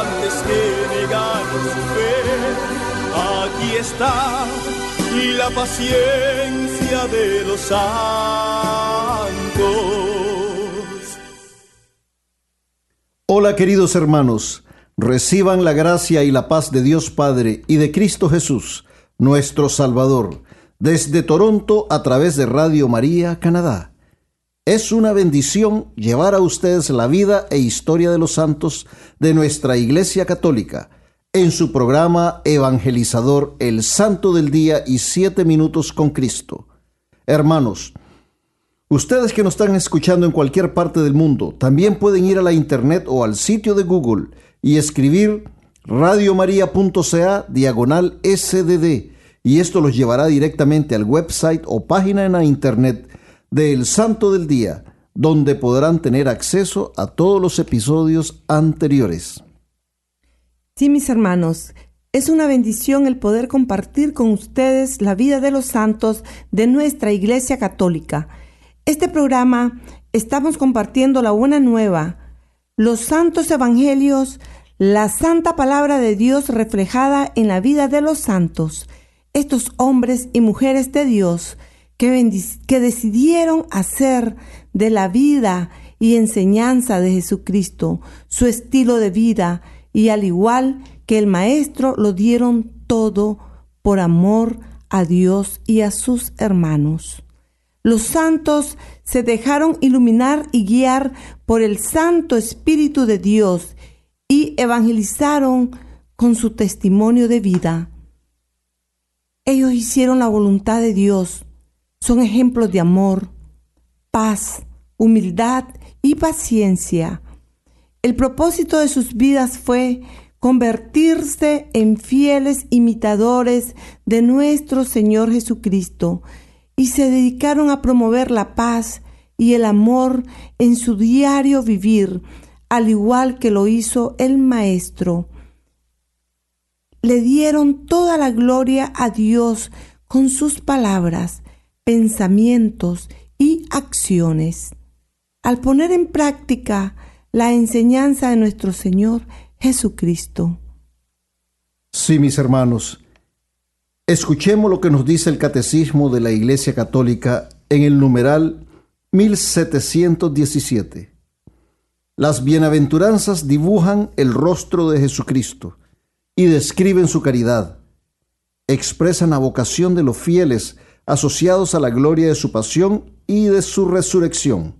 antes que negar su fe. Aquí está la paciencia de los santos. Hola queridos hermanos, reciban la gracia y la paz de Dios Padre y de Cristo Jesús, nuestro Salvador, desde Toronto a través de Radio María, Canadá. Es una bendición llevar a ustedes la vida e historia de los santos de nuestra Iglesia Católica en su programa evangelizador El Santo del Día y Siete Minutos con Cristo. Hermanos, ustedes que nos están escuchando en cualquier parte del mundo, también pueden ir a la internet o al sitio de Google y escribir radiomaria.ca diagonal SDD y esto los llevará directamente al website o página en la internet de El Santo del Día, donde podrán tener acceso a todos los episodios anteriores. Sí, mis hermanos, es una bendición el poder compartir con ustedes la vida de los santos de nuestra Iglesia Católica. Este programa estamos compartiendo la buena nueva, los santos evangelios, la santa palabra de Dios reflejada en la vida de los santos, estos hombres y mujeres de Dios que, decidieron hacer de la vida y enseñanza de Jesucristo su estilo de vida, y al igual que el Maestro lo dieron todo por amor a Dios y a sus hermanos. Los santos se dejaron iluminar y guiar por el Santo Espíritu de Dios y evangelizaron con su testimonio de vida. Ellos hicieron la voluntad de Dios, son ejemplos de amor, paz, humildad y paciencia el propósito de sus vidas fue convertirse en fieles imitadores de nuestro Señor Jesucristo y se dedicaron a promover la paz y el amor en su diario vivir, al igual que lo hizo el Maestro. Le dieron toda la gloria a Dios con sus palabras, pensamientos y acciones. Al poner en práctica la enseñanza de nuestro Señor Jesucristo. Sí, mis hermanos, escuchemos lo que nos dice el Catecismo de la Iglesia Católica en el numeral 1717. Las bienaventuranzas dibujan el rostro de Jesucristo y describen su caridad. Expresan la vocación de los fieles asociados a la gloria de su pasión y de su resurrección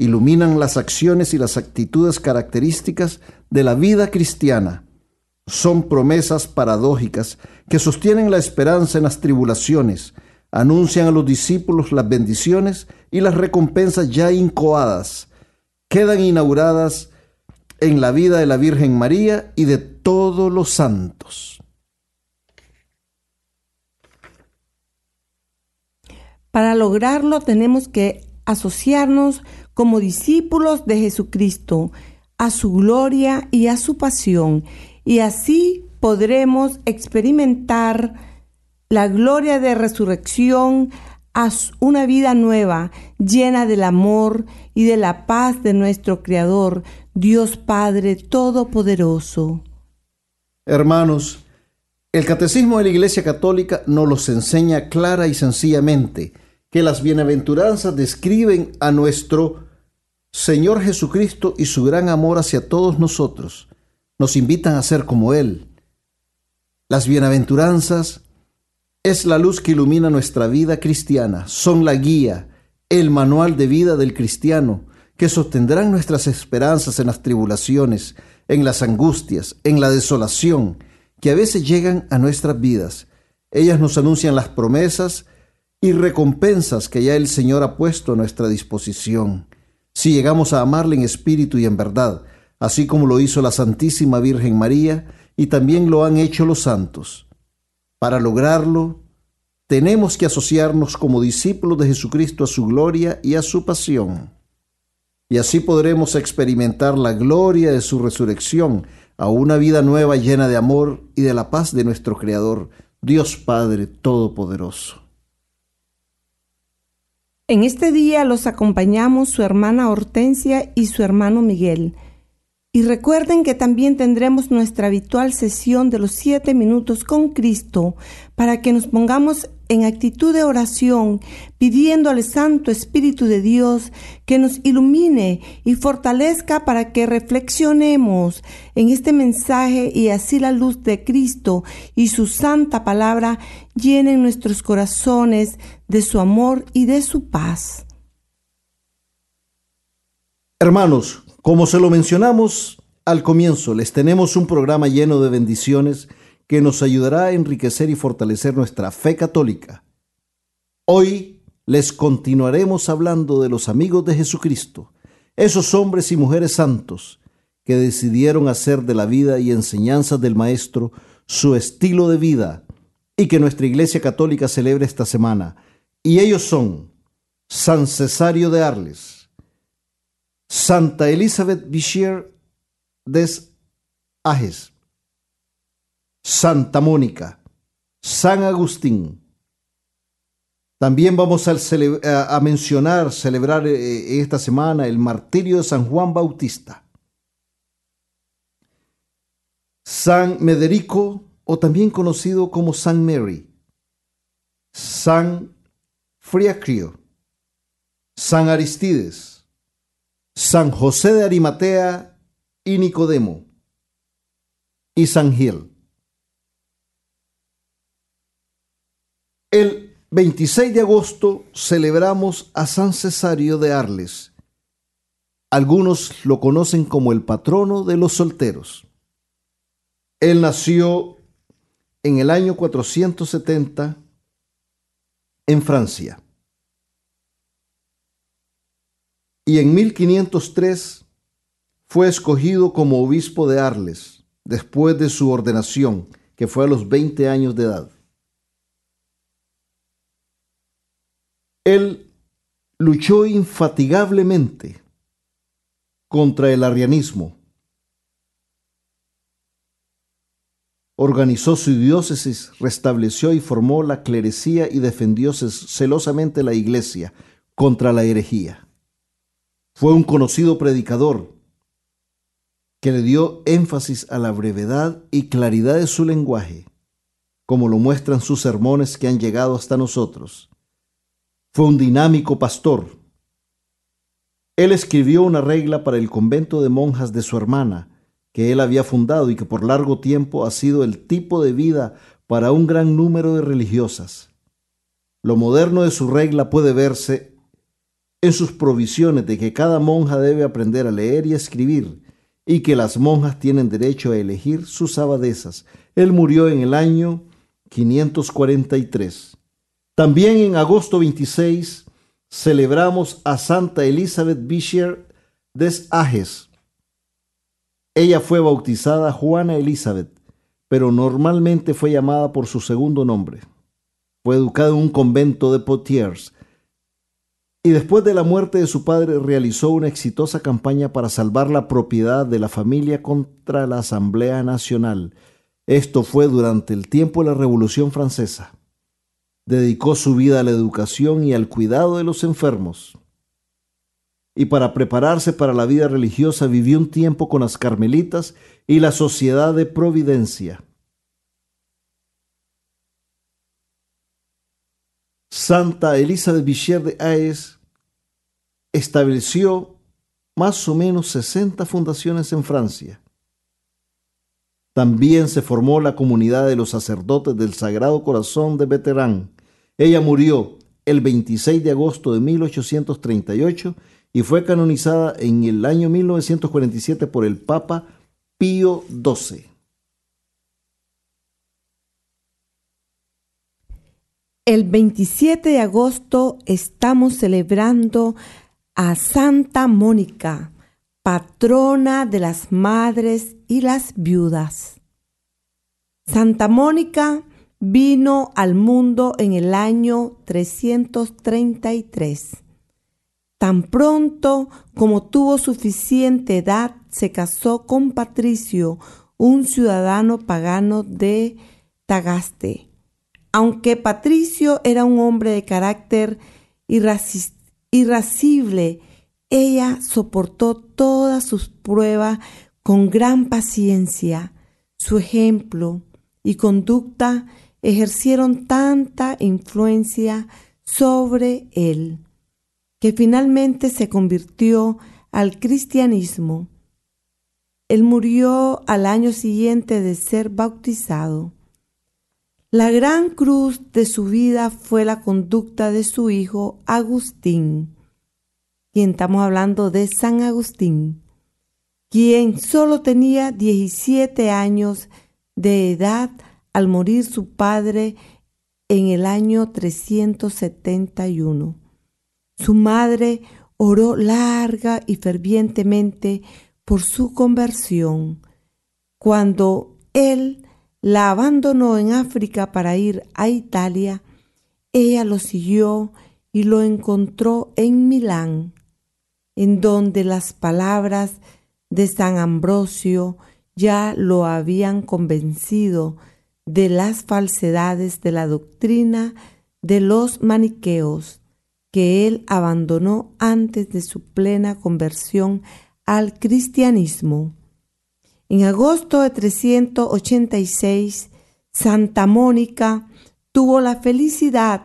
iluminan las acciones y las actitudes características de la vida cristiana. Son promesas paradójicas que sostienen la esperanza en las tribulaciones, anuncian a los discípulos las bendiciones y las recompensas ya incoadas. Quedan inauguradas en la vida de la Virgen María y de todos los santos. Para lograrlo tenemos que asociarnos como discípulos de Jesucristo a su gloria y a su pasión, y así podremos experimentar la gloria de resurrección a una vida nueva, llena del amor y de la paz de nuestro Creador, Dios Padre Todopoderoso. Hermanos, el Catecismo de la Iglesia Católica nos los enseña clara y sencillamente que las bienaventuranzas describen a nuestro Señor Jesucristo y su gran amor hacia todos nosotros, nos invitan a ser como Él. Las bienaventuranzas es la luz que ilumina nuestra vida cristiana, son la guía, el manual de vida del cristiano, que sostendrán nuestras esperanzas en las tribulaciones, en las angustias, en la desolación, que a veces llegan a nuestras vidas. Ellas nos anuncian las promesas y recompensas que ya el Señor ha puesto a nuestra disposición. Si llegamos a amarle en espíritu y en verdad, así como lo hizo la Santísima Virgen María y también lo han hecho los santos. Para lograrlo, tenemos que asociarnos como discípulos de Jesucristo a su gloria y a su pasión. Y así podremos experimentar la gloria de su resurrección a una vida nueva llena de amor y de la paz de nuestro Creador, Dios Padre Todopoderoso. En este día los acompañamos su hermana Hortensia y su hermano Miguel. Y recuerden que también tendremos nuestra habitual sesión de los siete minutos con Cristo para que nos pongamos en actitud de oración, pidiendo al Santo Espíritu de Dios que nos ilumine y fortalezca para que reflexionemos en este mensaje y así la luz de Cristo y su santa palabra llenen nuestros corazones de su amor y de su paz. Hermanos, como se lo mencionamos al comienzo, les tenemos un programa lleno de bendiciones que nos ayudará a enriquecer y fortalecer nuestra fe católica. Hoy les continuaremos hablando de los amigos de Jesucristo, esos hombres y mujeres santos que decidieron hacer de la vida y enseñanzas del Maestro su estilo de vida y que nuestra Iglesia Católica celebra esta semana. Y ellos son San Cesario de Arles, Santa Elizabeth Bichier des Ajes, Santa Mónica, San Agustín. También vamos a, mencionar, celebrar eh, esta semana el martirio de San Juan Bautista. San Mederico, o también conocido como San Mary. San Friacrio. San Aristides. San José de Arimatea y Nicodemo y San Gil. El 26 de agosto celebramos a San Cesario de Arles. Algunos lo conocen como el patrono de los solteros. Él nació en el año 470 en Francia. y en 1503 fue escogido como obispo de Arles, después de su ordenación, que fue a los 20 años de edad. Él luchó infatigablemente contra el arrianismo. Organizó su diócesis, restableció y formó la clerecía y defendió celosamente la iglesia contra la herejía. Fue un conocido predicador que le dio énfasis a la brevedad y claridad de su lenguaje, como lo muestran sus sermones que han llegado hasta nosotros. Fue un dinámico pastor. Él escribió una regla para el convento de monjas de su hermana, que él había fundado y que por largo tiempo ha sido el tipo de vida para un gran número de religiosas. Lo moderno de su regla puede verse en sus provisiones de que cada monja debe aprender a leer y escribir y que las monjas tienen derecho a elegir sus abadesas. Él murió en el año 543. También en agosto 26 celebramos a Santa Elizabeth Bisher des Ages. Ella fue bautizada Juana Elizabeth, pero normalmente fue llamada por su segundo nombre. Fue educada en un convento de Potiers y después de la muerte de su padre realizó una exitosa campaña para salvar la propiedad de la familia contra la Asamblea Nacional. Esto fue durante el tiempo de la Revolución Francesa. Dedicó su vida a la educación y al cuidado de los enfermos. Y para prepararse para la vida religiosa vivió un tiempo con las Carmelitas y la Sociedad de Providencia. Santa Elizabeth Bichir de Aes estableció más o menos 60 fundaciones en Francia. También se formó la comunidad de los sacerdotes del Sagrado Corazón de Veterán. Ella murió el 26 de agosto de 1838 y fue canonizada en el año 1947 por el Papa Pío XII. El 27 de agosto estamos celebrando a Santa Mónica, patrona de las madres y las viudas. Santa Mónica vino al mundo en el año 333. Tan pronto como tuvo suficiente edad, se casó con Patricio, un ciudadano pagano de Tagaste. Aunque Patricio era un hombre de carácter irascible, ella soportó todas sus pruebas con gran paciencia. Su ejemplo y conducta ejercieron tanta influencia sobre él que finalmente se convirtió al cristianismo. Él murió al año siguiente de ser bautizado. La gran cruz de su vida fue la conducta de su hijo Agustín, quien estamos hablando de San Agustín, quien solo tenía 17 años de edad al morir su padre en el año 371. Su madre oró larga y fervientemente por su conversión. Cuando él la abandonó en África para ir a Italia, ella lo siguió y lo encontró en Milán, en donde las palabras de San Ambrosio ya lo habían convencido de las falsedades de la doctrina de los maniqueos que él abandonó antes de su plena conversión al cristianismo. En agosto de 386, Santa Mónica tuvo la felicidad,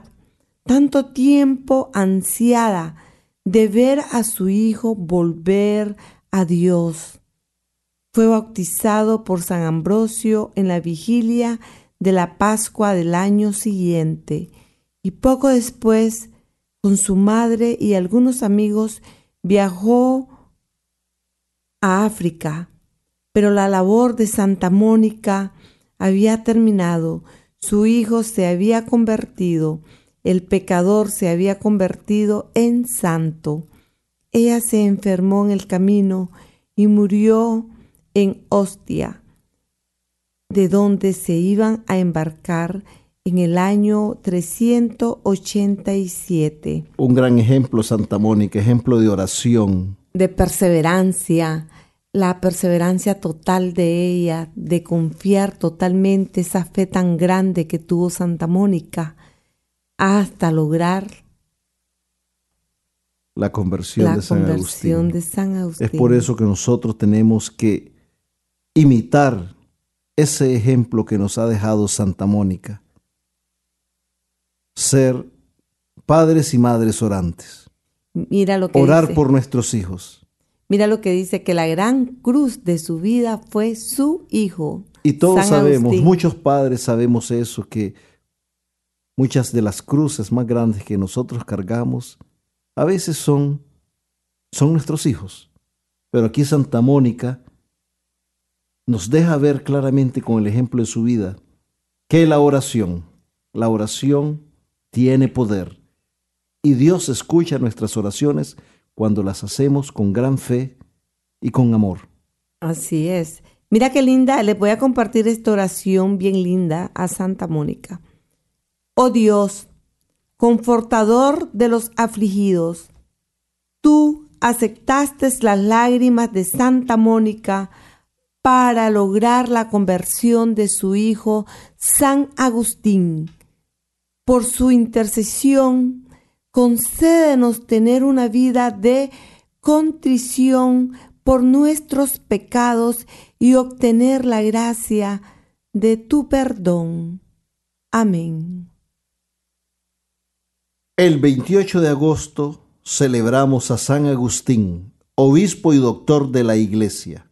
tanto tiempo ansiada, de ver a su hijo volver a Dios fue bautizado por San Ambrosio en la vigilia de la Pascua del año siguiente y poco después, con su madre y algunos amigos, viajó a África. Pero la labor de Santa Mónica había terminado, su hijo se había convertido, el pecador se había convertido en santo. Ella se enfermó en el camino y murió en Ostia, de donde se iban a embarcar en el año 387. Un gran ejemplo, Santa Mónica, ejemplo de oración. De perseverancia, la perseverancia total de ella, de confiar totalmente esa fe tan grande que tuvo Santa Mónica hasta lograr la conversión, de, San conversión de San Agustín. Es por eso que nosotros tenemos que imitar ese ejemplo que nos ha dejado Santa Mónica. Ser padres y madres orantes. Mira lo que Orar por nuestros hijos. Mira lo que dice que la gran cruz de su vida fue su hijo. Y todos sabemos, muchos padres sabemos eso, que muchas de las cruces más grandes que nosotros cargamos a veces son, son nuestros hijos. Pero aquí Santa Mónica nos deja ver claramente con el ejemplo de su vida que la oración, la oración tiene poder. Y Dios escucha nuestras oraciones cuando las hacemos con gran fe y con amor. Así es. Mira qué linda, les voy a compartir esta oración bien linda a Santa Mónica. Oh Dios, confortador de los afligidos, tú aceptaste las lágrimas de Santa Mónica para lograr la conversión de su hijo San Agustín. Por su intercesión, concédenos tener una vida de contrición por nuestros pecados y obtener la gracia de tu perdón. Amén. El 28 de agosto celebramos a San Agustín, obispo y doctor de la Iglesia.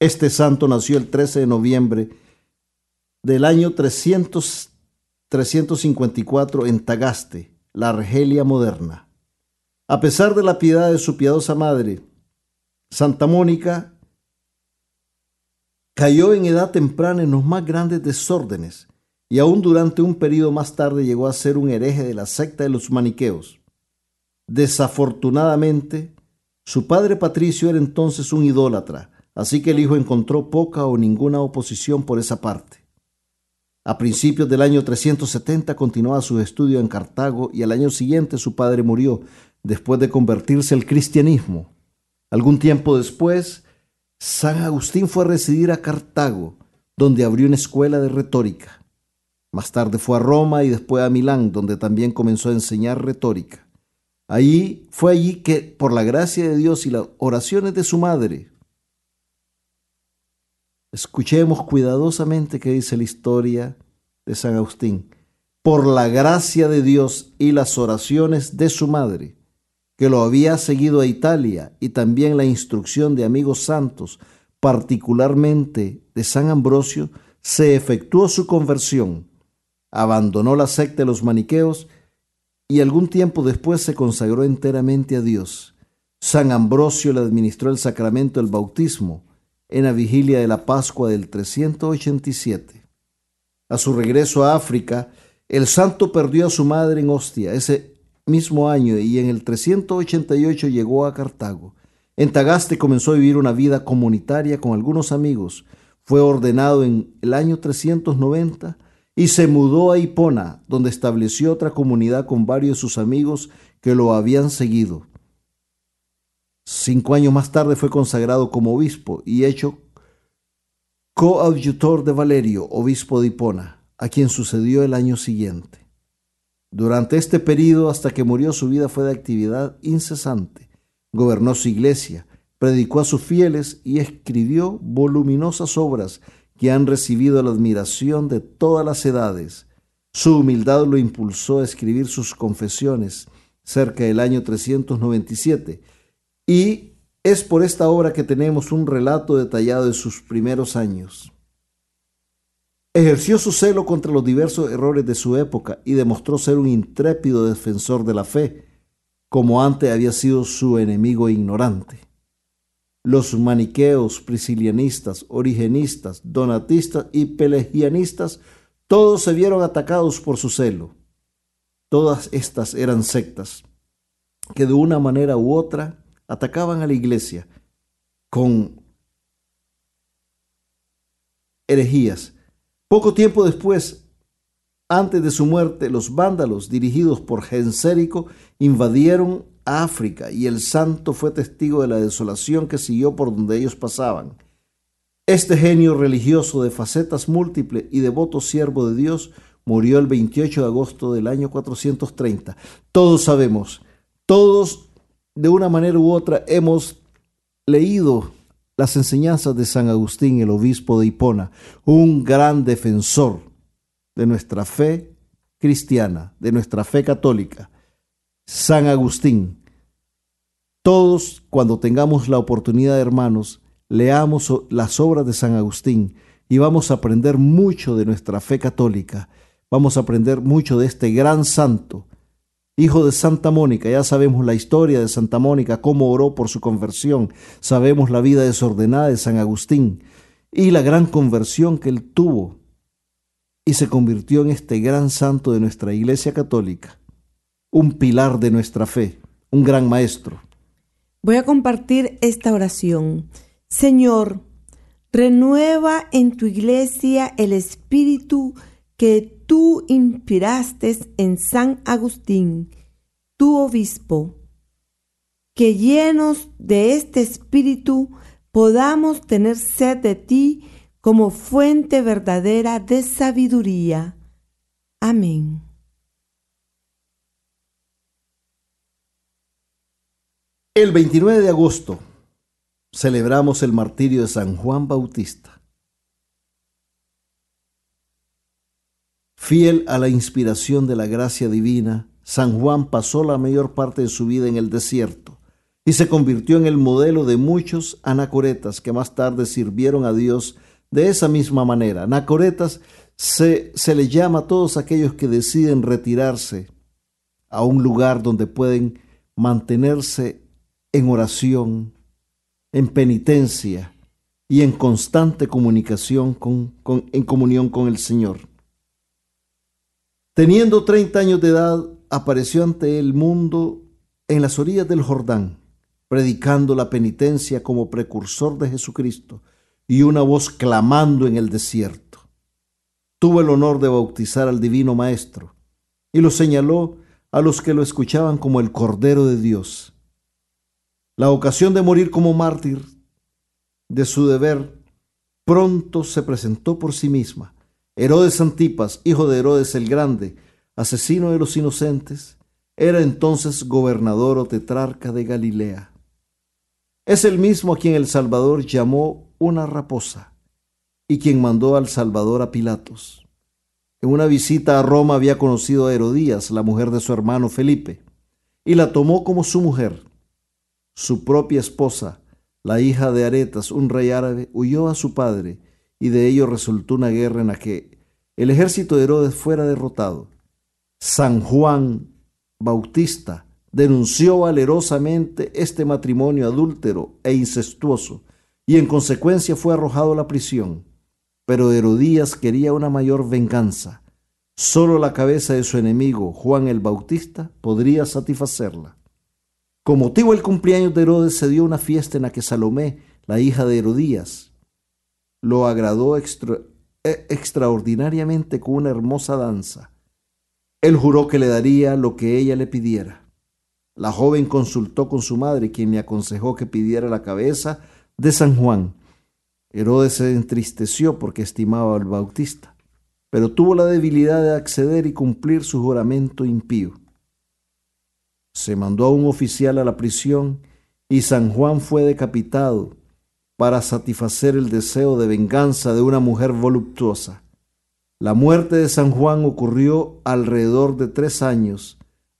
Este santo nació el 13 de noviembre del año 300, 354 en Tagaste, la Argelia moderna. A pesar de la piedad de su piadosa madre, Santa Mónica cayó en edad temprana en los más grandes desórdenes y aún durante un periodo más tarde llegó a ser un hereje de la secta de los maniqueos. Desafortunadamente, su padre Patricio era entonces un idólatra, así que el hijo encontró poca o ninguna oposición por esa parte. A principios del año 370 continuaba sus estudios en Cartago y al año siguiente su padre murió después de convertirse al cristianismo. Algún tiempo después, San Agustín fue a residir a Cartago, donde abrió una escuela de retórica. Más tarde fue a Roma y después a Milán, donde también comenzó a enseñar retórica. Allí fue allí que, por la gracia de Dios y las oraciones de su madre, escuchemos cuidadosamente qué dice la historia de San Agustín. Por la gracia de Dios y las oraciones de su madre, que lo había seguido a Italia, y también la instrucción de amigos santos, particularmente de San Ambrosio, se efectuó su conversión, abandonó la secta de los maniqueos y algún tiempo después se consagró enteramente a Dios. San Ambrosio le administró el sacramento del bautismo en la vigilia de la Pascua del 387. A su regreso a África, el santo perdió a su madre en Ostia ese mismo año y en el 388 llegó a Cartago. En Tagaste comenzó a vivir una vida comunitaria con algunos amigos. Fue ordenado en el año 390 y se mudó a Hipona, donde estableció otra comunidad con varios de sus amigos que lo habían seguido. Cinco años más tarde fue consagrado como obispo y hecho coadjutor de Valerio, obispo de Hipona, a quien sucedió el año siguiente. Durante este periodo, hasta que murió, su vida fue de actividad incesante. Gobernó su iglesia, predicó a sus fieles y escribió voluminosas obras que han recibido la admiración de todas las edades. Su humildad lo impulsó a escribir sus confesiones cerca del año 397 y es por esta obra que tenemos un relato detallado de sus primeros años. Ejerció su celo contra los diversos errores de su época y demostró ser un intrépido defensor de la fe, como antes había sido su enemigo ignorante. Los maniqueos, priscilianistas, origenistas, donatistas y pelagianistas, todos se vieron atacados por su celo. Todas estas eran sectas que de una manera u otra atacaban a la iglesia con herejías. Poco tiempo después, antes de su muerte, los vándalos, dirigidos por Gensérico, invadieron África y el santo fue testigo de la desolación que siguió por donde ellos pasaban. Este genio religioso de facetas múltiples y devoto siervo de Dios murió el 28 de agosto del año 430. Todos sabemos, todos de una manera u otra hemos leído las enseñanzas de San Agustín, el obispo de Hipona, un gran defensor de nuestra fe cristiana, de nuestra fe católica. San Agustín. Todos, cuando tengamos la oportunidad, hermanos, leamos las obras de San Agustín y vamos a aprender mucho de nuestra fe católica. Vamos a aprender mucho de este gran santo, hijo de Santa Mónica. Ya sabemos la historia de Santa Mónica, cómo oró por su conversión. Sabemos la vida desordenada de San Agustín y la gran conversión que él tuvo y se convirtió en este gran santo de nuestra Iglesia Católica un pilar de nuestra fe, un gran maestro. Voy a compartir esta oración. Señor, renueva en tu iglesia el espíritu que tú inspiraste en San Agustín, tu obispo, que llenos de este espíritu podamos tener sed de ti como fuente verdadera de sabiduría. Amén. El 29 de agosto celebramos el martirio de San Juan Bautista. Fiel a la inspiración de la gracia divina, San Juan pasó la mayor parte de su vida en el desierto y se convirtió en el modelo de muchos anacoretas que más tarde sirvieron a Dios de esa misma manera. Anacoretas se, se le llama a todos aquellos que deciden retirarse a un lugar donde pueden mantenerse en oración, en penitencia y en constante comunicación con, en comunión con el Señor. Teniendo 30 años de edad, apareció ante el mundo en las orillas del Jordán, predicando la penitencia como precursor de Jesucristo y una voz clamando en el desierto. Tuvo el honor de bautizar al Divino Maestro y lo señaló a los que lo escuchaban como el Cordero de Dios. La ocasión de morir como mártir de su deber pronto se presentó por sí misma. Herodes Antipas, hijo de Herodes el Grande, asesino de los inocentes, era entonces gobernador o tetrarca de Galilea. Es el mismo a quien el Salvador llamó una raposa y quien mandó al Salvador a Pilatos. En una visita a Roma había conocido a Herodías, la mujer de su hermano Felipe, y la tomó como su mujer. Su propia esposa, la hija de Aretas, un rey árabe, huyó a su padre, y de ello resultó una guerra en la que el ejército de Herodes fuera derrotado. San Juan Bautista denunció valerosamente este matrimonio adúltero e incestuoso, y en consecuencia fue arrojado a la prisión. Pero Herodías quería una mayor venganza. Solo la cabeza de su enemigo, Juan el Bautista, podría satisfacerla. Con motivo del cumpleaños de Herodes se dio una fiesta en la que Salomé, la hija de Herodías, lo agradó e, extraordinariamente con una hermosa danza. Él juró que le daría lo que ella le pidiera. La joven consultó con su madre, quien le aconsejó que pidiera la cabeza de San Juan, Herodes se entristeció porque estimaba al Bautista, pero tuvo la debilidad de acceder y cumplir su juramento impío. Se mandó a un oficial a la prisión y San Juan fue decapitado para satisfacer el deseo de venganza de una mujer voluptuosa. La muerte de San Juan ocurrió alrededor de tres años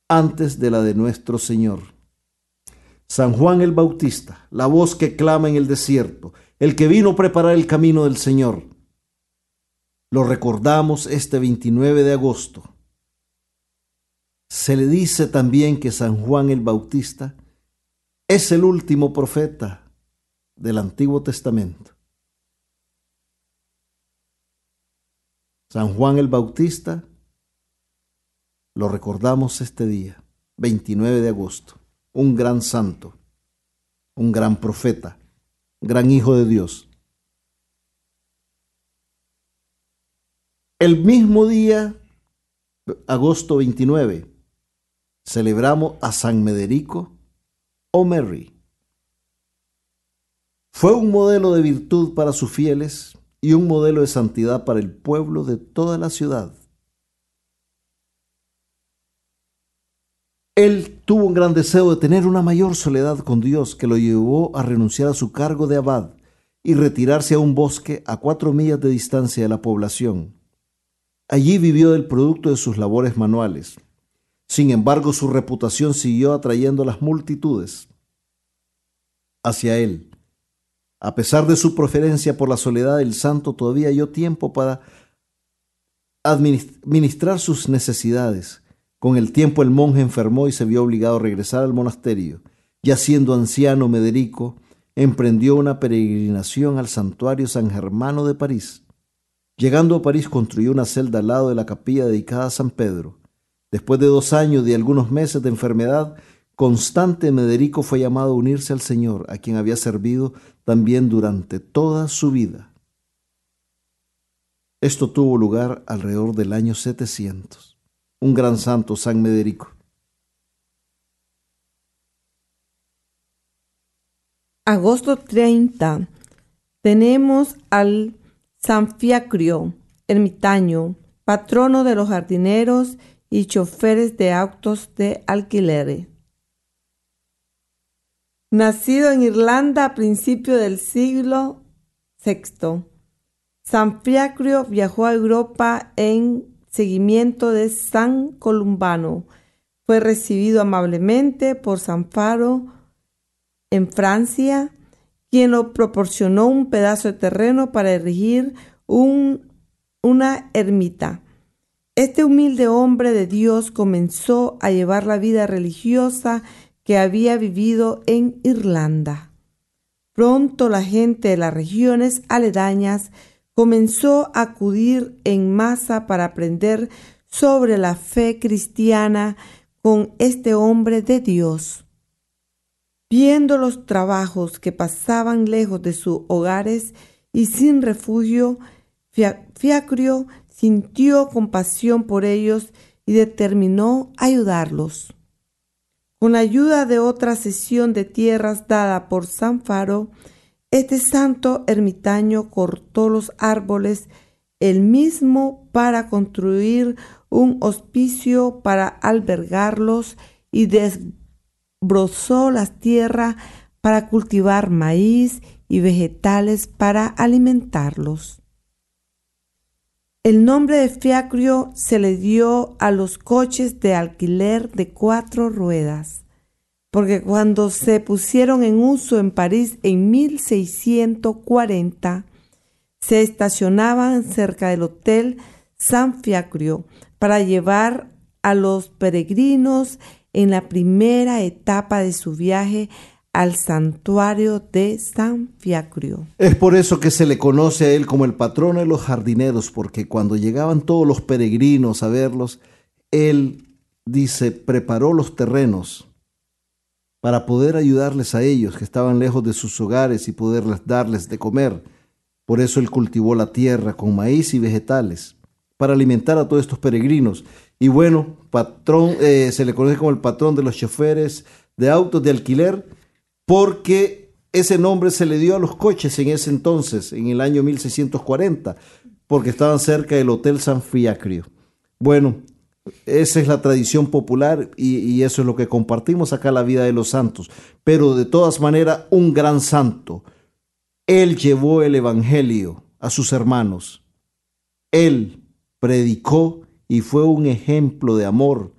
antes de la de nuestro Señor. San Juan el Bautista, la voz que clama en el desierto, el que vino a preparar el camino del Señor. Lo recordamos este 29 de agosto. Se le dice también que San Juan el Bautista es el último profeta del Antiguo Testamento. San Juan el Bautista lo recordamos este día, 29 de agosto, un gran santo, un gran profeta gran Hijo de Dios. El mismo día, agosto 29, celebramos a San Mederico o Mary. Fue un modelo de virtud para sus fieles y un modelo de santidad para el pueblo de toda la ciudad. Él tuvo un gran deseo de tener una mayor soledad con Dios que lo llevó a renunciar a su cargo de abad y retirarse a un bosque a cuatro millas de distancia de la población. Allí vivió del producto de sus labores manuales. Sin embargo, su reputación siguió atrayendo a las multitudes hacia él. A pesar de su preferencia por la soledad, el santo todavía halló tiempo para administrar sus necesidades con el tiempo el monje enfermó y se vio obligado a regresar al monasterio. Ya siendo anciano, Mederico emprendió una peregrinación al santuario San Germano de París. Llegando a París construyó una celda al lado de la capilla dedicada a San Pedro. Después de dos años y algunos meses de enfermedad, constante Mederico fue llamado a unirse al Señor, a quien había servido también durante toda su vida. Esto tuvo lugar alrededor del año 700 un gran santo, San Mederico. Agosto 30. Tenemos al San Fiacrio, ermitaño, patrono de los jardineros y choferes de autos de alquiler. Nacido en Irlanda a principios del siglo VI, San Fiacrio viajó a Europa en seguimiento de San Columbano. Fue recibido amablemente por San Faro en Francia, quien lo proporcionó un pedazo de terreno para erigir un, una ermita. Este humilde hombre de Dios comenzó a llevar la vida religiosa que había vivido en Irlanda. Pronto la gente de las regiones aledañas comenzó a acudir en masa para aprender sobre la fe cristiana con este hombre de Dios. Viendo los trabajos que pasaban lejos de sus hogares y sin refugio, Fiacrio sintió compasión por ellos y determinó ayudarlos. Con la ayuda de otra sesión de tierras dada por San Faro, este santo ermitaño cortó los árboles él mismo para construir un hospicio para albergarlos y desbrozó las tierras para cultivar maíz y vegetales para alimentarlos. El nombre de fiacrio se le dio a los coches de alquiler de cuatro ruedas, porque cuando se pusieron en uso en París en 1640, se estacionaban cerca del Hotel San Fiacrio para llevar a los peregrinos en la primera etapa de su viaje al santuario de San Fiacrio. Es por eso que se le conoce a él como el patrón de los jardineros, porque cuando llegaban todos los peregrinos a verlos, él dice, preparó los terrenos para poder ayudarles a ellos que estaban lejos de sus hogares y poderles darles de comer. Por eso él cultivó la tierra con maíz y vegetales para alimentar a todos estos peregrinos. Y bueno, patrón, eh, se le conoce como el patrón de los choferes de autos de alquiler porque ese nombre se le dio a los coches en ese entonces, en el año 1640, porque estaban cerca del Hotel San Fiacrio. Bueno, esa es la tradición popular y, y, eso es lo que compartimos acá la vida de los santos. Pero de todas maneras, un gran santo. Él llevó el Evangelio a sus hermanos. Él predicó y fue un ejemplo de amor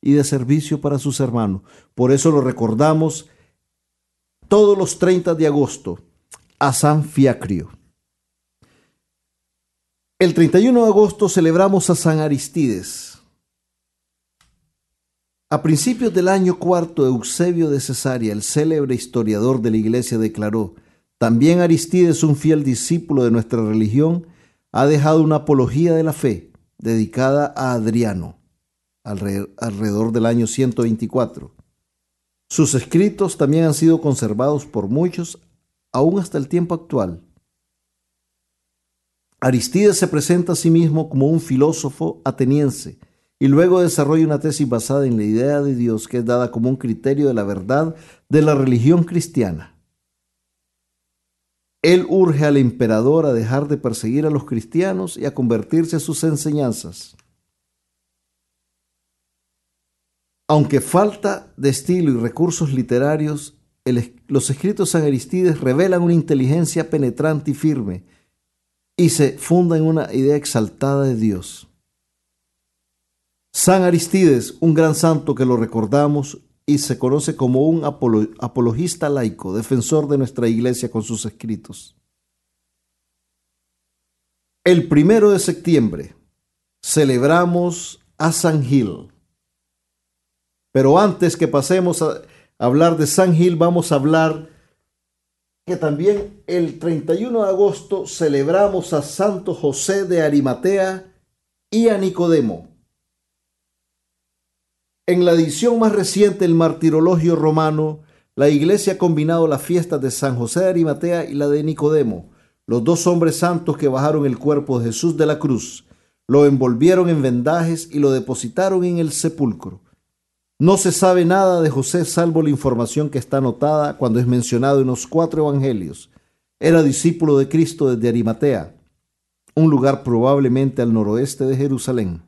y de servicio para sus hermanos. Por eso lo recordamos todos los 30 de agosto a San Fiacrio. El 31 de agosto celebramos a San Aristides. A principios del año cuarto, Eusebio de Cesarea, el célebre historiador de la iglesia, declaró, también Aristides, un fiel discípulo de nuestra religión, ha dejado una apología de la fe dedicada a Adriano, alrededor del año 124. Sus escritos también han sido conservados por muchos, aún hasta el tiempo actual. Aristides se presenta a sí mismo como un filósofo ateniense y luego desarrolla una tesis basada en la idea de Dios que es dada como un criterio de la verdad de la religión cristiana. Él urge al emperador a dejar de perseguir a los cristianos y a convertirse a sus enseñanzas. Aunque falta de estilo y recursos literarios, los escritos San Aristides revelan una inteligencia penetrante y firme y se fundan en una idea exaltada de Dios. San Aristides, un gran santo que lo recordamos y se conoce como un apologista laico, defensor de nuestra iglesia con sus escritos. El primero de septiembre celebramos a San Gil pero antes que pasemos a hablar de San Gil, vamos a hablar que también el 31 de agosto celebramos a Santo José de Arimatea y a Nicodemo. En la edición más reciente del Martirologio Romano, la Iglesia ha combinado las fiestas de San José de Arimatea y la de Nicodemo, los dos hombres santos que bajaron el cuerpo de Jesús de la cruz, lo envolvieron en vendajes y lo depositaron en el sepulcro. No se sabe nada de José salvo la información que está anotada cuando es mencionado en los cuatro evangelios. Era discípulo de Cristo desde Arimatea, un lugar probablemente al noroeste de Jerusalén.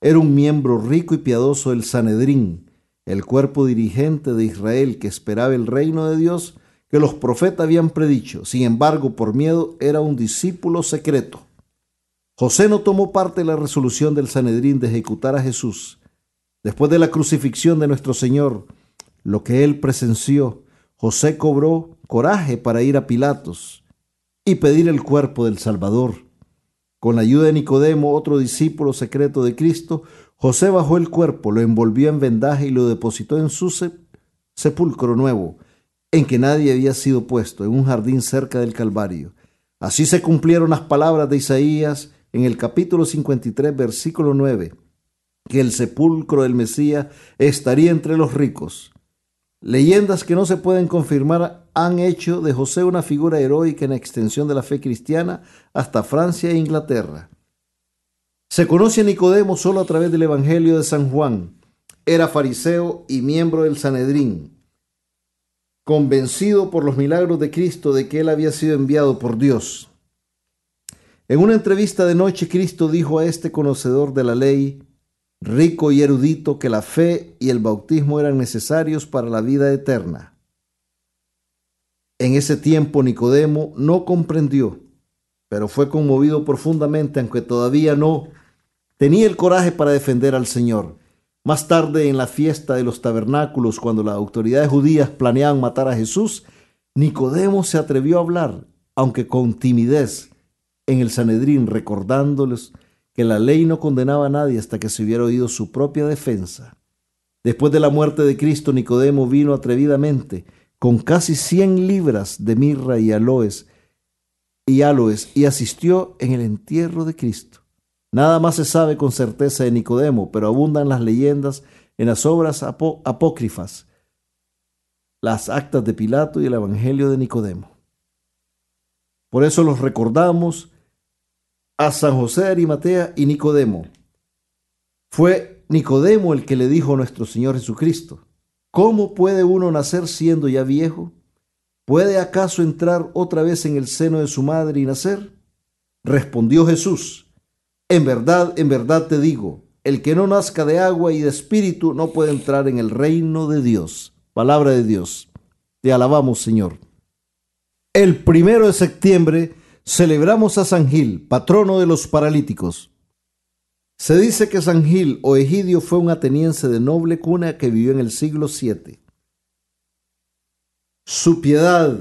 Era un miembro rico y piadoso del Sanedrín, el cuerpo dirigente de Israel que esperaba el reino de Dios que los profetas habían predicho. Sin embargo, por miedo, era un discípulo secreto. José no tomó parte de la resolución del Sanedrín de ejecutar a Jesús Después de la crucifixión de nuestro Señor, lo que él presenció José cobró coraje para ir a Pilatos y pedir el cuerpo del Salvador. Con la ayuda de Nicodemo, otro discípulo secreto de Cristo, José bajó el cuerpo, lo envolvió en vendaje y lo depositó en su sepulcro nuevo, en que nadie había sido puesto, en un jardín cerca del Calvario. Así se cumplieron las palabras de Isaías en el capítulo 53, versículo 9, que el sepulcro del Mesías estaría entre los ricos. Leyendas que no se pueden confirmar han hecho de José una figura heroica en extensión de la fe cristiana hasta Francia e Inglaterra. Se conoce a Nicodemo solo a través del Evangelio de San Juan. Era fariseo y miembro del Sanedrín, convencido por los milagros de Cristo de que él había sido enviado por Dios. En una entrevista de noche, Cristo dijo a este conocedor de la ley, rico y erudito, que la fe y el bautismo eran necesarios para la vida eterna. En ese tiempo Nicodemo no comprendió, pero fue conmovido profundamente, aunque todavía no tenía el coraje para defender al Señor. Más tarde, en la fiesta de los tabernáculos, cuando las autoridades judías planeaban matar a Jesús, Nicodemo se atrevió a hablar, aunque con timidez, en el Sanedrín, recordándoles que la ley no condenaba a nadie hasta que se hubiera oído su propia defensa. Después de la muerte de Cristo, Nicodemo vino atrevidamente con casi cien libras de mirra y aloes y aloes y asistió en el entierro de Cristo. Nada más se sabe con certeza de Nicodemo, pero abundan las leyendas en las obras apócrifas, las actas de Pilato y el Evangelio de Nicodemo. Por eso los recordamos a San José de Arimatea y Nicodemo. Fue Nicodemo el que le dijo a nuestro Señor Jesucristo, ¿cómo puede uno nacer siendo ya viejo? ¿Puede acaso entrar otra vez en el seno de su madre y nacer? Respondió Jesús, en verdad, en verdad te digo, el que no nazca de agua y de espíritu no puede entrar en el reino de Dios. Palabra de Dios. Te alabamos, Señor. El primero de septiembre celebramos a San Gil, patrono de los paralíticos. Se dice que San Gil o Egidio fue un ateniense de noble cuna que vivió en el siglo VII. Su piedad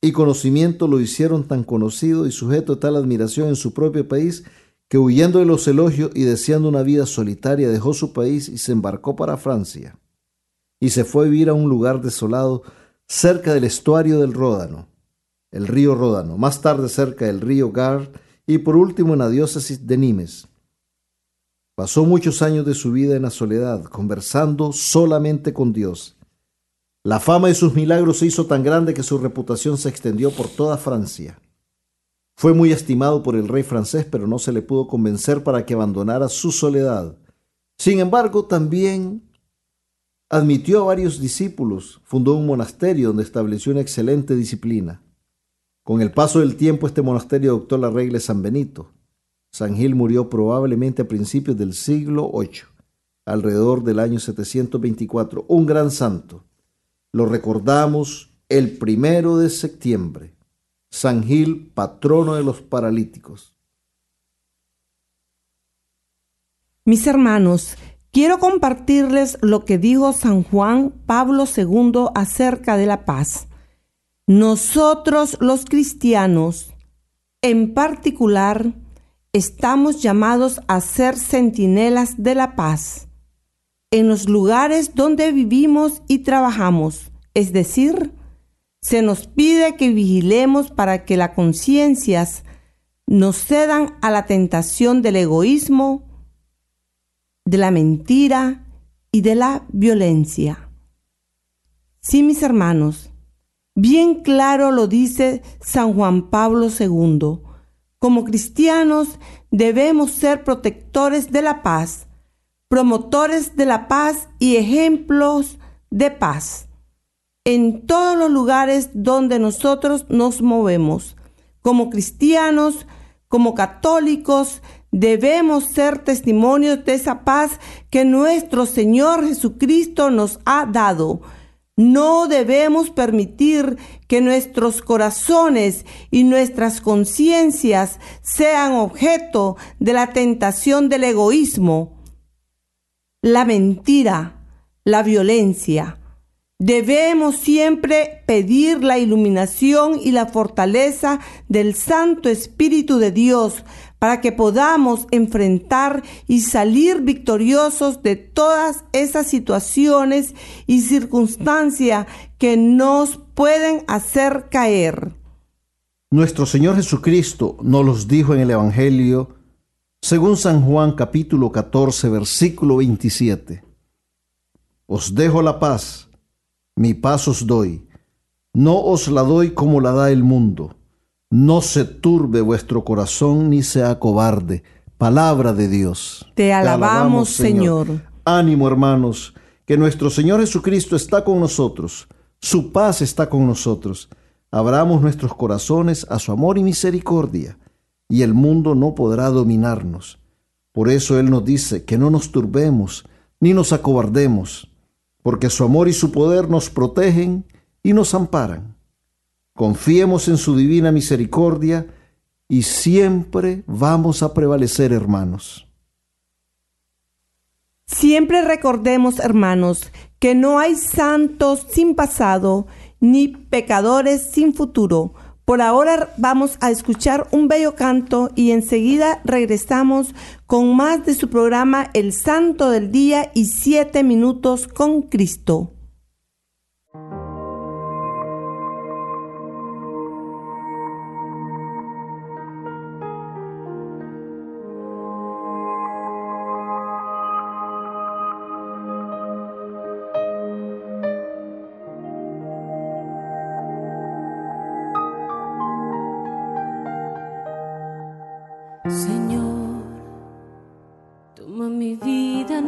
y conocimiento lo hicieron tan conocido y sujeto a tal admiración en su propio país que huyendo de los elogios y deseando una vida solitaria dejó su país y se embarcó para Francia. Y se fue a vivir a un lugar desolado cerca del estuario del Ródano el río Ródano, más tarde cerca del río Gard y por último en la diócesis de Nimes. Pasó muchos años de su vida en la soledad, conversando solamente con Dios. La fama de sus milagros se hizo tan grande que su reputación se extendió por toda Francia. Fue muy estimado por el rey francés, pero no se le pudo convencer para que abandonara su soledad. Sin embargo, también admitió a varios discípulos, fundó un monasterio donde estableció una excelente disciplina. Con el paso del tiempo este monasterio adoptó la regla de San Benito. San Gil murió probablemente a principios del siglo VIII, alrededor del año 724, un gran santo. Lo recordamos el primero de septiembre. San Gil, patrono de los paralíticos. Mis hermanos, quiero compartirles lo que dijo San Juan Pablo II acerca de la paz. Nosotros los cristianos, en particular, estamos llamados a ser centinelas de la paz en los lugares donde vivimos y trabajamos, es decir, se nos pide que vigilemos para que las conciencias nos cedan a la tentación del egoísmo, de la mentira y de la violencia. Sí, mis hermanos, Bien claro lo dice San Juan Pablo II. Como cristianos debemos ser protectores de la paz, promotores de la paz y ejemplos de paz en todos los lugares donde nosotros nos movemos. Como cristianos, como católicos, debemos ser testimonios de esa paz que nuestro Señor Jesucristo nos ha dado no debemos permitir que nuestros corazones y nuestras conciencias sean objeto de la tentación del egoísmo, la mentira, la violencia. Debemos siempre pedir la iluminación y la fortaleza del Santo Espíritu de Dios para que podamos enfrentar y salir victoriosos de todas esas situaciones y circunstancias que nos pueden hacer caer. Nuestro Señor Jesucristo nos los dijo en el Evangelio, según San Juan capítulo 14, versículo 27. Os dejo la paz mi paz os doy, no os la doy como la da el mundo. No se turbe vuestro corazón ni sea cobarde. Palabra de Dios. Te alabamos, Señor. Ánimo, hermanos, que nuestro Señor Jesucristo está con nosotros. Su paz está con nosotros. Abramos nuestros corazones a su amor y misericordia, y el mundo no podrá dominarnos. Por eso Él nos dice que no nos turbemos ni nos acobardemos porque su amor y su poder nos protegen y nos amparan. Confiemos en su divina misericordia y siempre vamos a prevalecer, hermanos. Siempre recordemos, hermanos, que no hay santos sin pasado, ni pecadores sin futuro, por ahora vamos a escuchar un bello canto y enseguida regresamos con más de su programa El Santo del Día y Siete Minutos con Cristo.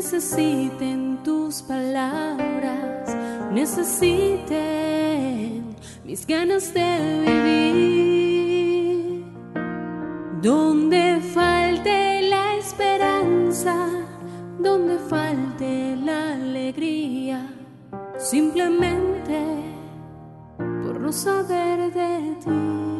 necesiten tus palabras necesiten mis ganas de vivir. Donde falte la esperanza, donde falte la alegría, simplemente por no saber de ti.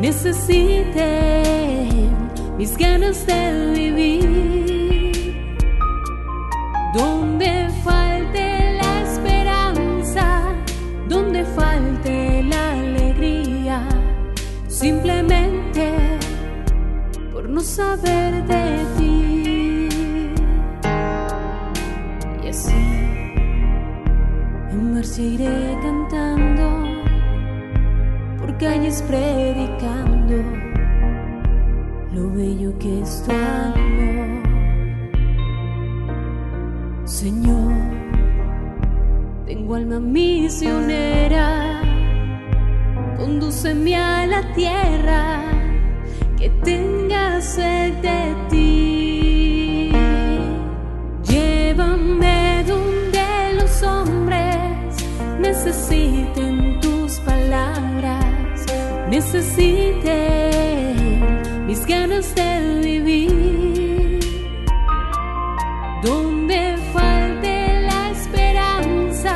Necesiten mis ganas de vivir. Donde falte la esperanza, donde falte la alegría, simplemente por no saber de ti. Y así en marcha iré calles predicando lo bello que es tu amor. Señor, tengo alma misionera, condúceme a la tierra que tenga sed de ti. Llévame donde los hombres necesiten necesite mis ganas de vivir. Donde falte la esperanza,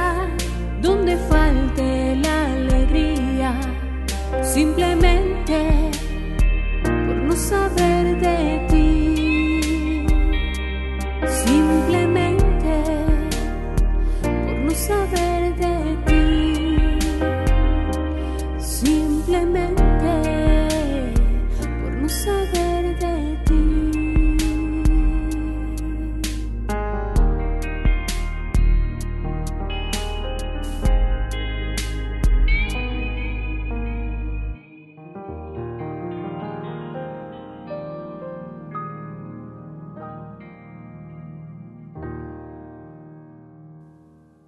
donde falte la alegría, simplemente por no saber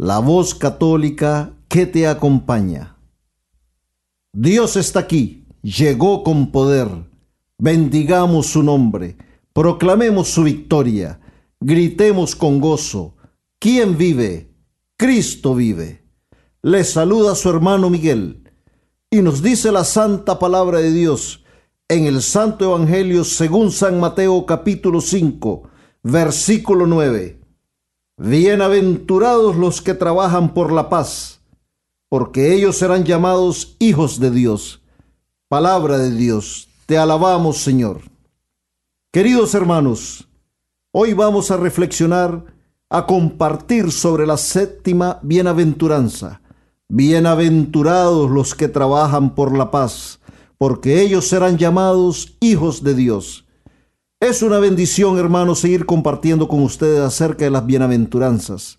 la voz católica que te acompaña. Dios está aquí, llegó con poder. Bendigamos su nombre, proclamemos su victoria, gritemos con gozo. ¿Quién vive? Cristo vive. Le saluda su hermano Miguel y nos dice la santa palabra de Dios en el Santo Evangelio según San Mateo capítulo 5, versículo 9. Bienaventurados los que trabajan por la paz, porque ellos serán llamados hijos de Dios. Palabra de Dios, te alabamos Señor. Queridos hermanos, hoy vamos a reflexionar, a compartir sobre la séptima bienaventuranza. Bienaventurados los que trabajan por la paz, porque ellos serán llamados hijos de Dios. Es una bendición, hermanos, seguir compartiendo con ustedes acerca de las bienaventuranzas.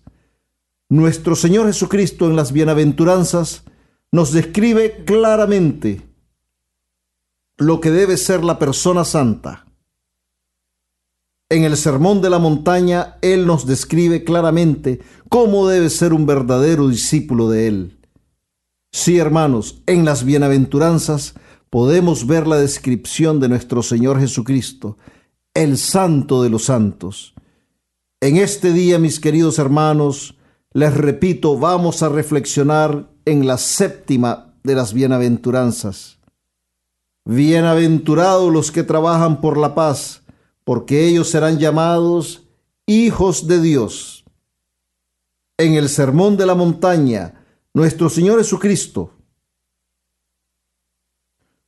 Nuestro Señor Jesucristo en las bienaventuranzas nos describe claramente lo que debe ser la persona santa. En el Sermón de la Montaña, Él nos describe claramente cómo debe ser un verdadero discípulo de Él. Sí, hermanos, en las bienaventuranzas podemos ver la descripción de nuestro Señor Jesucristo, el santo de los santos. En este día, mis queridos hermanos, les repito, vamos a reflexionar en la séptima de las bienaventuranzas. Bienaventurados los que trabajan por la paz, porque ellos serán llamados hijos de Dios. En el Sermón de la Montaña, nuestro Señor Jesucristo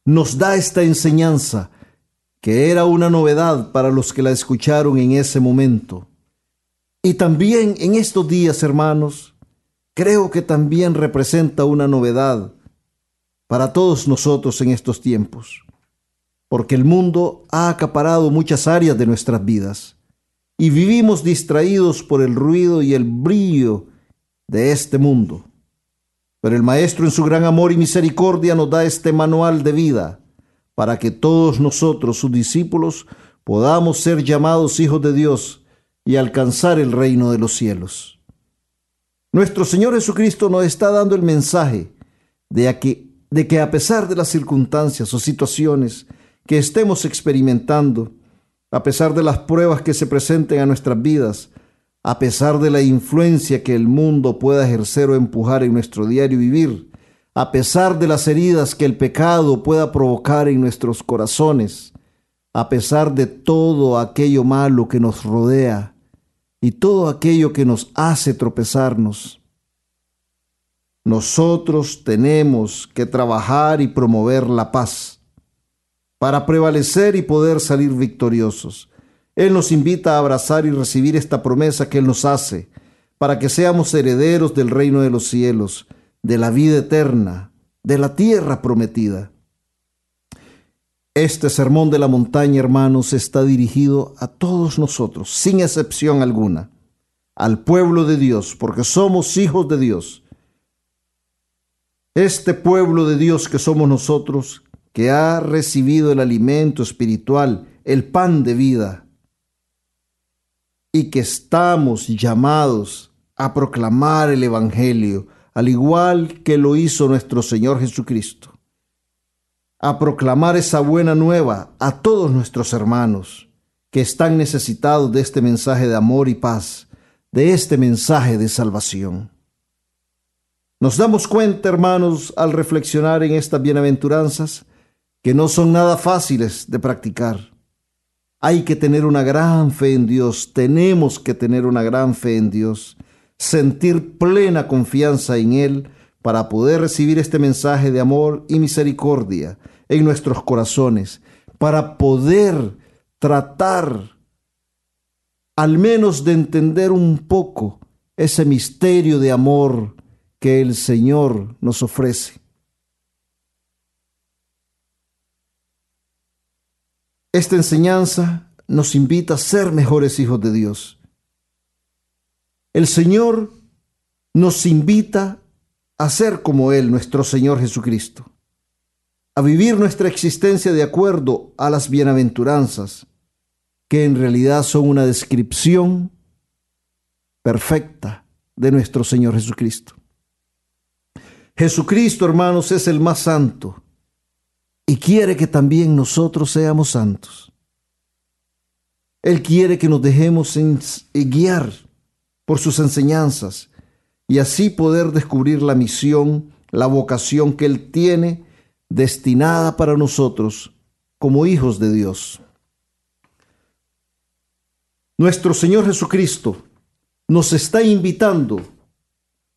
nos da esta enseñanza que era una novedad para los que la escucharon en ese momento. Y también en estos días, hermanos, creo que también representa una novedad para todos nosotros en estos tiempos, porque el mundo ha acaparado muchas áreas de nuestras vidas y vivimos distraídos por el ruido y el brillo de este mundo. Pero el Maestro en su gran amor y misericordia nos da este manual de vida para que todos nosotros, sus discípulos, podamos ser llamados hijos de Dios y alcanzar el reino de los cielos. Nuestro Señor Jesucristo nos está dando el mensaje de que, de que a pesar de las circunstancias o situaciones que estemos experimentando, a pesar de las pruebas que se presenten a nuestras vidas, a pesar de la influencia que el mundo pueda ejercer o empujar en nuestro diario vivir, a pesar de las heridas que el pecado pueda provocar en nuestros corazones, a pesar de todo aquello malo que nos rodea y todo aquello que nos hace tropezarnos. Nosotros tenemos que trabajar y promover la paz para prevalecer y poder salir victoriosos. Él nos invita a abrazar y recibir esta promesa que Él nos hace para que seamos herederos del reino de los cielos de la vida eterna, de la tierra prometida. Este sermón de la montaña, hermanos, está dirigido a todos nosotros, sin excepción alguna, al pueblo de Dios, porque somos hijos de Dios. Este pueblo de Dios que somos nosotros, que ha recibido el alimento espiritual, el pan de vida, y que estamos llamados a proclamar el Evangelio, al igual que lo hizo nuestro Señor Jesucristo. a proclamar esa buena nueva a todos nuestros hermanos que están necesitados de este mensaje de amor y paz, de este mensaje de salvación. Nos damos cuenta, hermanos, al reflexionar en estas bienaventuranzas, que no son nada fáciles de practicar. Hay que tener una gran fe en Dios, tenemos que tener una gran fe en Dios, sentir plena confianza en Él para poder recibir este mensaje de amor y misericordia en nuestros corazones, para poder tratar al menos de entender un poco ese misterio de amor que el Señor nos ofrece. Esta enseñanza nos invita a ser mejores hijos de Dios. El Señor nos invita a ser como Él, nuestro Señor Jesucristo, a vivir nuestra existencia de acuerdo a las bienaventuranzas, que en realidad son una descripción perfecta de nuestro Señor Jesucristo. Jesucristo, hermanos, es el más santo y quiere que también nosotros seamos santos. Él quiere que nos dejemos guiar por sus enseñanzas y así poder descubrir la misión, la vocación que Él tiene destinada para nosotros como hijos de Dios. Nuestro Señor Jesucristo nos está invitando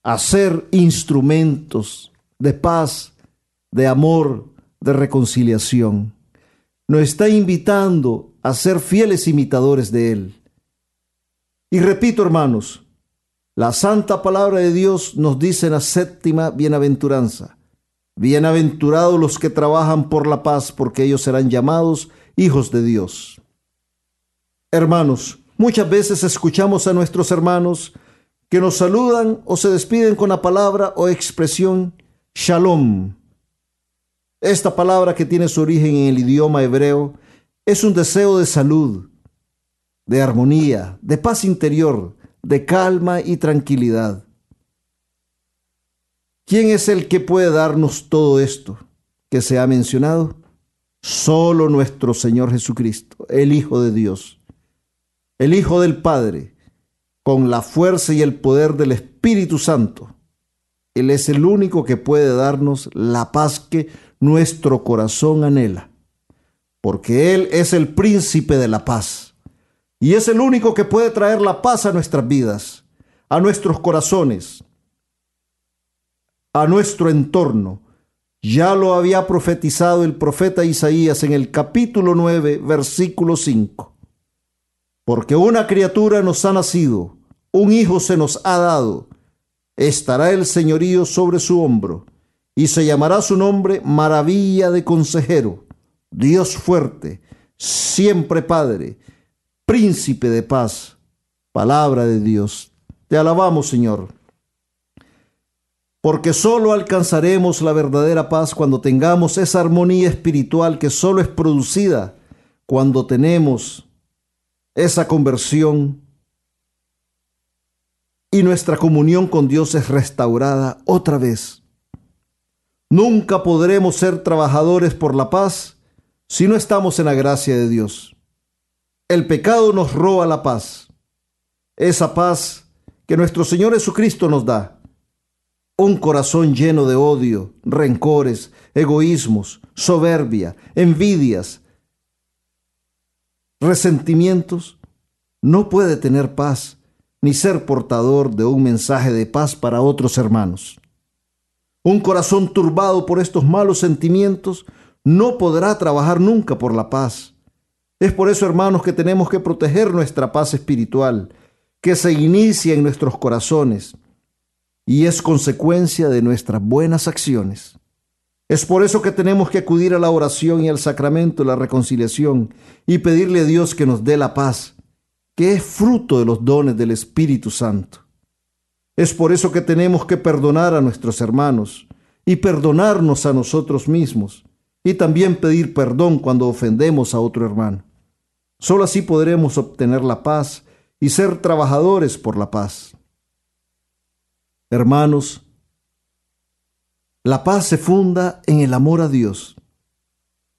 a ser instrumentos de paz, de amor, de reconciliación. Nos está invitando a ser fieles imitadores de Él. Y repito, hermanos, la santa palabra de Dios nos dice en la séptima bienaventuranza, bienaventurados los que trabajan por la paz, porque ellos serán llamados hijos de Dios. Hermanos, muchas veces escuchamos a nuestros hermanos que nos saludan o se despiden con la palabra o expresión shalom, esta palabra que tiene su origen en el idioma hebreo es un deseo de salud, de armonía, de paz interior, de calma y tranquilidad. ¿Quién es el que puede darnos todo esto que se ha mencionado? Solo nuestro Señor Jesucristo, el Hijo de Dios, el Hijo del Padre, con la fuerza y el poder del Espíritu Santo. Él es el único que puede darnos la paz que nuestro corazón anhela, porque Él es el príncipe de la paz y es el único que puede traer la paz a nuestras vidas, a nuestros corazones, a nuestro entorno. Ya lo había profetizado el profeta Isaías en el capítulo 9, versículo 5. Porque una criatura nos ha nacido, un hijo se nos ha dado, estará el señorío sobre su hombro y se llamará su nombre maravilla de consejero, Dios fuerte, siempre Padre, príncipe de paz, palabra de Dios. Te alabamos, Señor, porque solo alcanzaremos la verdadera paz cuando tengamos esa armonía espiritual que solo es producida cuando tenemos esa conversión y nuestra comunión con Dios es restaurada otra vez. Nunca podremos ser trabajadores por la paz si no estamos en la gracia de Dios. El pecado nos roba la paz, esa paz que nuestro Señor Jesucristo nos da. Un corazón lleno de odio, rencores, egoísmos, soberbia, envidias, resentimientos, no puede tener paz ni ser portador de un mensaje de paz para otros hermanos. Un corazón turbado por estos malos sentimientos no podrá trabajar nunca por la paz. Es por eso, hermanos, que tenemos que proteger nuestra paz espiritual, que se inicia en nuestros corazones y es consecuencia de nuestras buenas acciones. Es por eso que tenemos que acudir a la oración y al sacramento de la reconciliación y pedirle a Dios que nos dé la paz, que es fruto de los dones del Espíritu Santo. Es por eso que tenemos que perdonar a nuestros hermanos y perdonarnos a nosotros mismos y también pedir perdón cuando ofendemos a otro hermano. Solo así podremos obtener la paz y ser trabajadores por la paz. Hermanos, la paz se funda en el amor a Dios.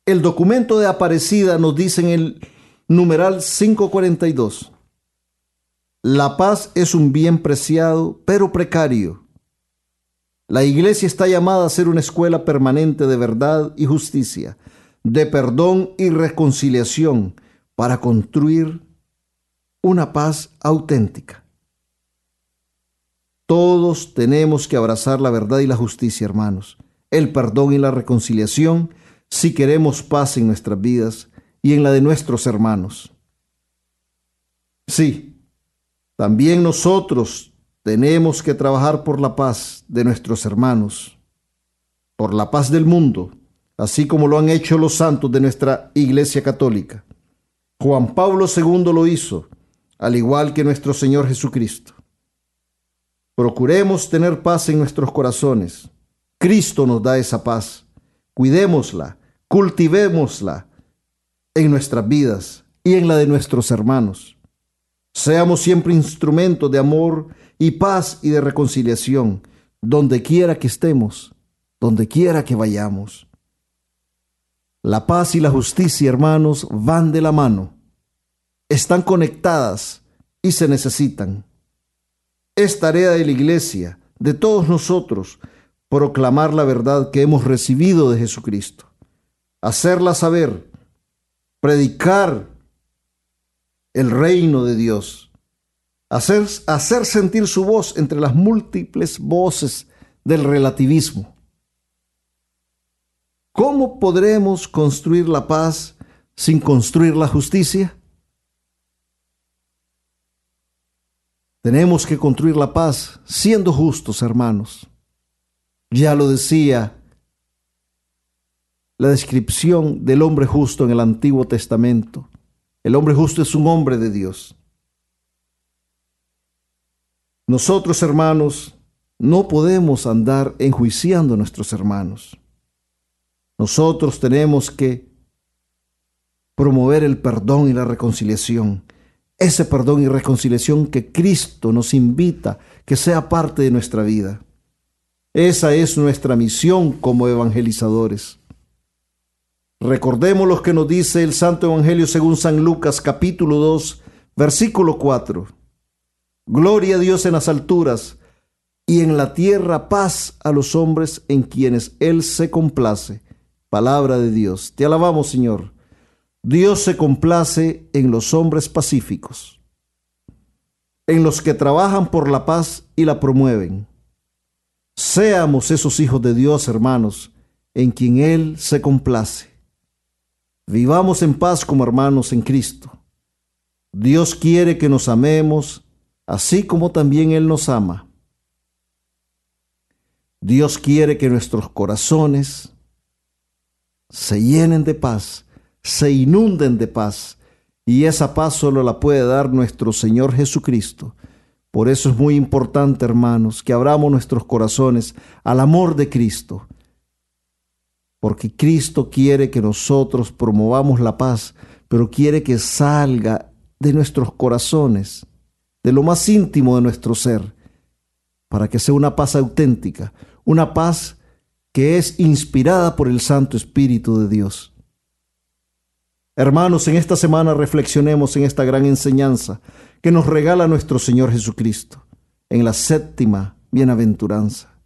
El documento de Aparecida nos dice en el numeral 542. La paz es un bien preciado, pero precario. La iglesia está llamada a ser una escuela permanente de verdad y justicia, de perdón y reconciliación, para construir una paz auténtica. Todos tenemos que abrazar la verdad y la justicia, hermanos, el perdón y la reconciliación si queremos paz en nuestras vidas y en la de nuestros hermanos. Sí, también nosotros tenemos que trabajar por la paz de nuestros hermanos, por la paz del mundo, así como lo han hecho los santos de nuestra Iglesia Católica. Juan Pablo II lo hizo, al igual que nuestro Señor Jesucristo. Procuremos tener paz en nuestros corazones. Cristo nos da esa paz. Cuidémosla, cultivémosla en nuestras vidas y en la de nuestros hermanos. Seamos siempre instrumentos de amor y paz y de reconciliación, donde quiera que estemos, donde quiera que vayamos. La paz y la justicia, hermanos, van de la mano, están conectadas y se necesitan. Es tarea de la iglesia, de todos nosotros, proclamar la verdad que hemos recibido de Jesucristo, hacerla saber, predicar el reino de Dios, hacer, hacer sentir su voz entre las múltiples voces del relativismo. ¿Cómo podremos construir la paz sin construir la justicia? Tenemos que construir la paz siendo justos, hermanos. Ya lo decía la descripción del hombre justo en el Antiguo Testamento. El hombre justo es un hombre de Dios. Nosotros, hermanos, no podemos andar enjuiciando a nuestros hermanos. Nosotros tenemos que promover el perdón y la reconciliación ese perdón y reconciliación que Cristo nos invita que sea parte de nuestra vida. Esa es nuestra misión como evangelizadores. Recordemos lo que nos dice el Santo Evangelio según San Lucas capítulo 2, versículo 4. Gloria a Dios en las alturas y en la tierra paz a los hombres en quienes Él se complace. Palabra de Dios. Te alabamos, Señor. Dios se complace en los hombres pacíficos, en los que trabajan por la paz y la promueven. Seamos esos hijos de Dios, hermanos, en quien Él se complace. Vivamos en paz como hermanos en Cristo. Dios quiere que nos amemos, así como también Él nos ama. Dios quiere que nuestros corazones se llenen de paz se inunden de paz. Y esa paz solo la puede dar nuestro Señor Jesucristo. Por eso es muy importante, hermanos, que abramos nuestros corazones al amor de Cristo. Porque Cristo quiere que nosotros promovamos la paz, pero quiere que salga de nuestros corazones, de lo más íntimo de nuestro ser, para que sea una paz auténtica, una paz que es inspirada por el Santo Espíritu de Dios. Hermanos, en esta semana reflexionemos en esta gran enseñanza que nos regala nuestro Señor Jesucristo en la séptima bienaventuranza.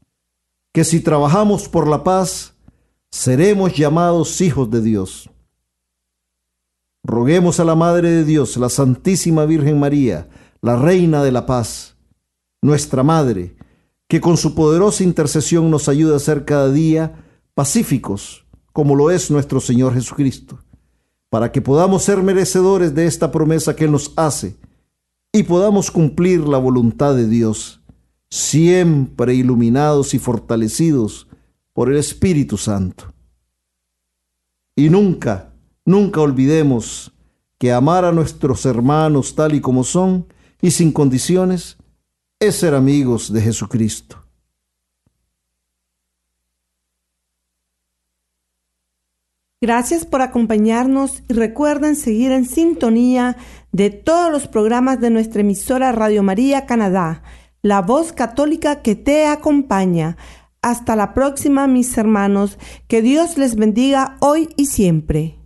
Que si trabajamos por la paz, seremos llamados hijos de Dios. Roguemos a la Madre de Dios, la Santísima Virgen María, la Reina de la Paz, nuestra Madre, que con su poderosa intercesión nos ayude a ser cada día pacíficos, como lo es nuestro Señor Jesucristo para que podamos ser merecedores de esta promesa que Él nos hace y podamos cumplir la voluntad de Dios, siempre iluminados y fortalecidos por el Espíritu Santo. Y nunca, nunca olvidemos que amar a nuestros hermanos tal y como son y sin condiciones es ser amigos de Jesucristo. Gracias por acompañarnos y recuerden seguir en sintonía de todos los programas de nuestra emisora Radio María Canadá, la voz católica que te acompaña. Hasta la próxima, mis hermanos. Que Dios les bendiga hoy y siempre.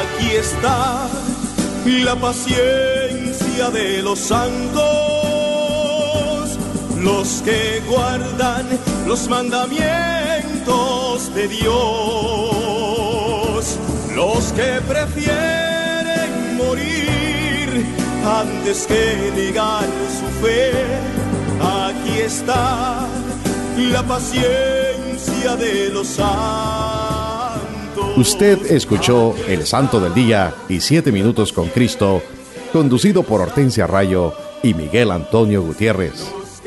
Aquí está la paciencia de los santos, los que guardan los mandamientos de Dios, los que prefieren morir antes que negar su fe. Aquí está la paciencia de los santos. Usted escuchó El Santo del Día y Siete Minutos con Cristo, conducido por Hortensia Rayo y Miguel Antonio Gutiérrez,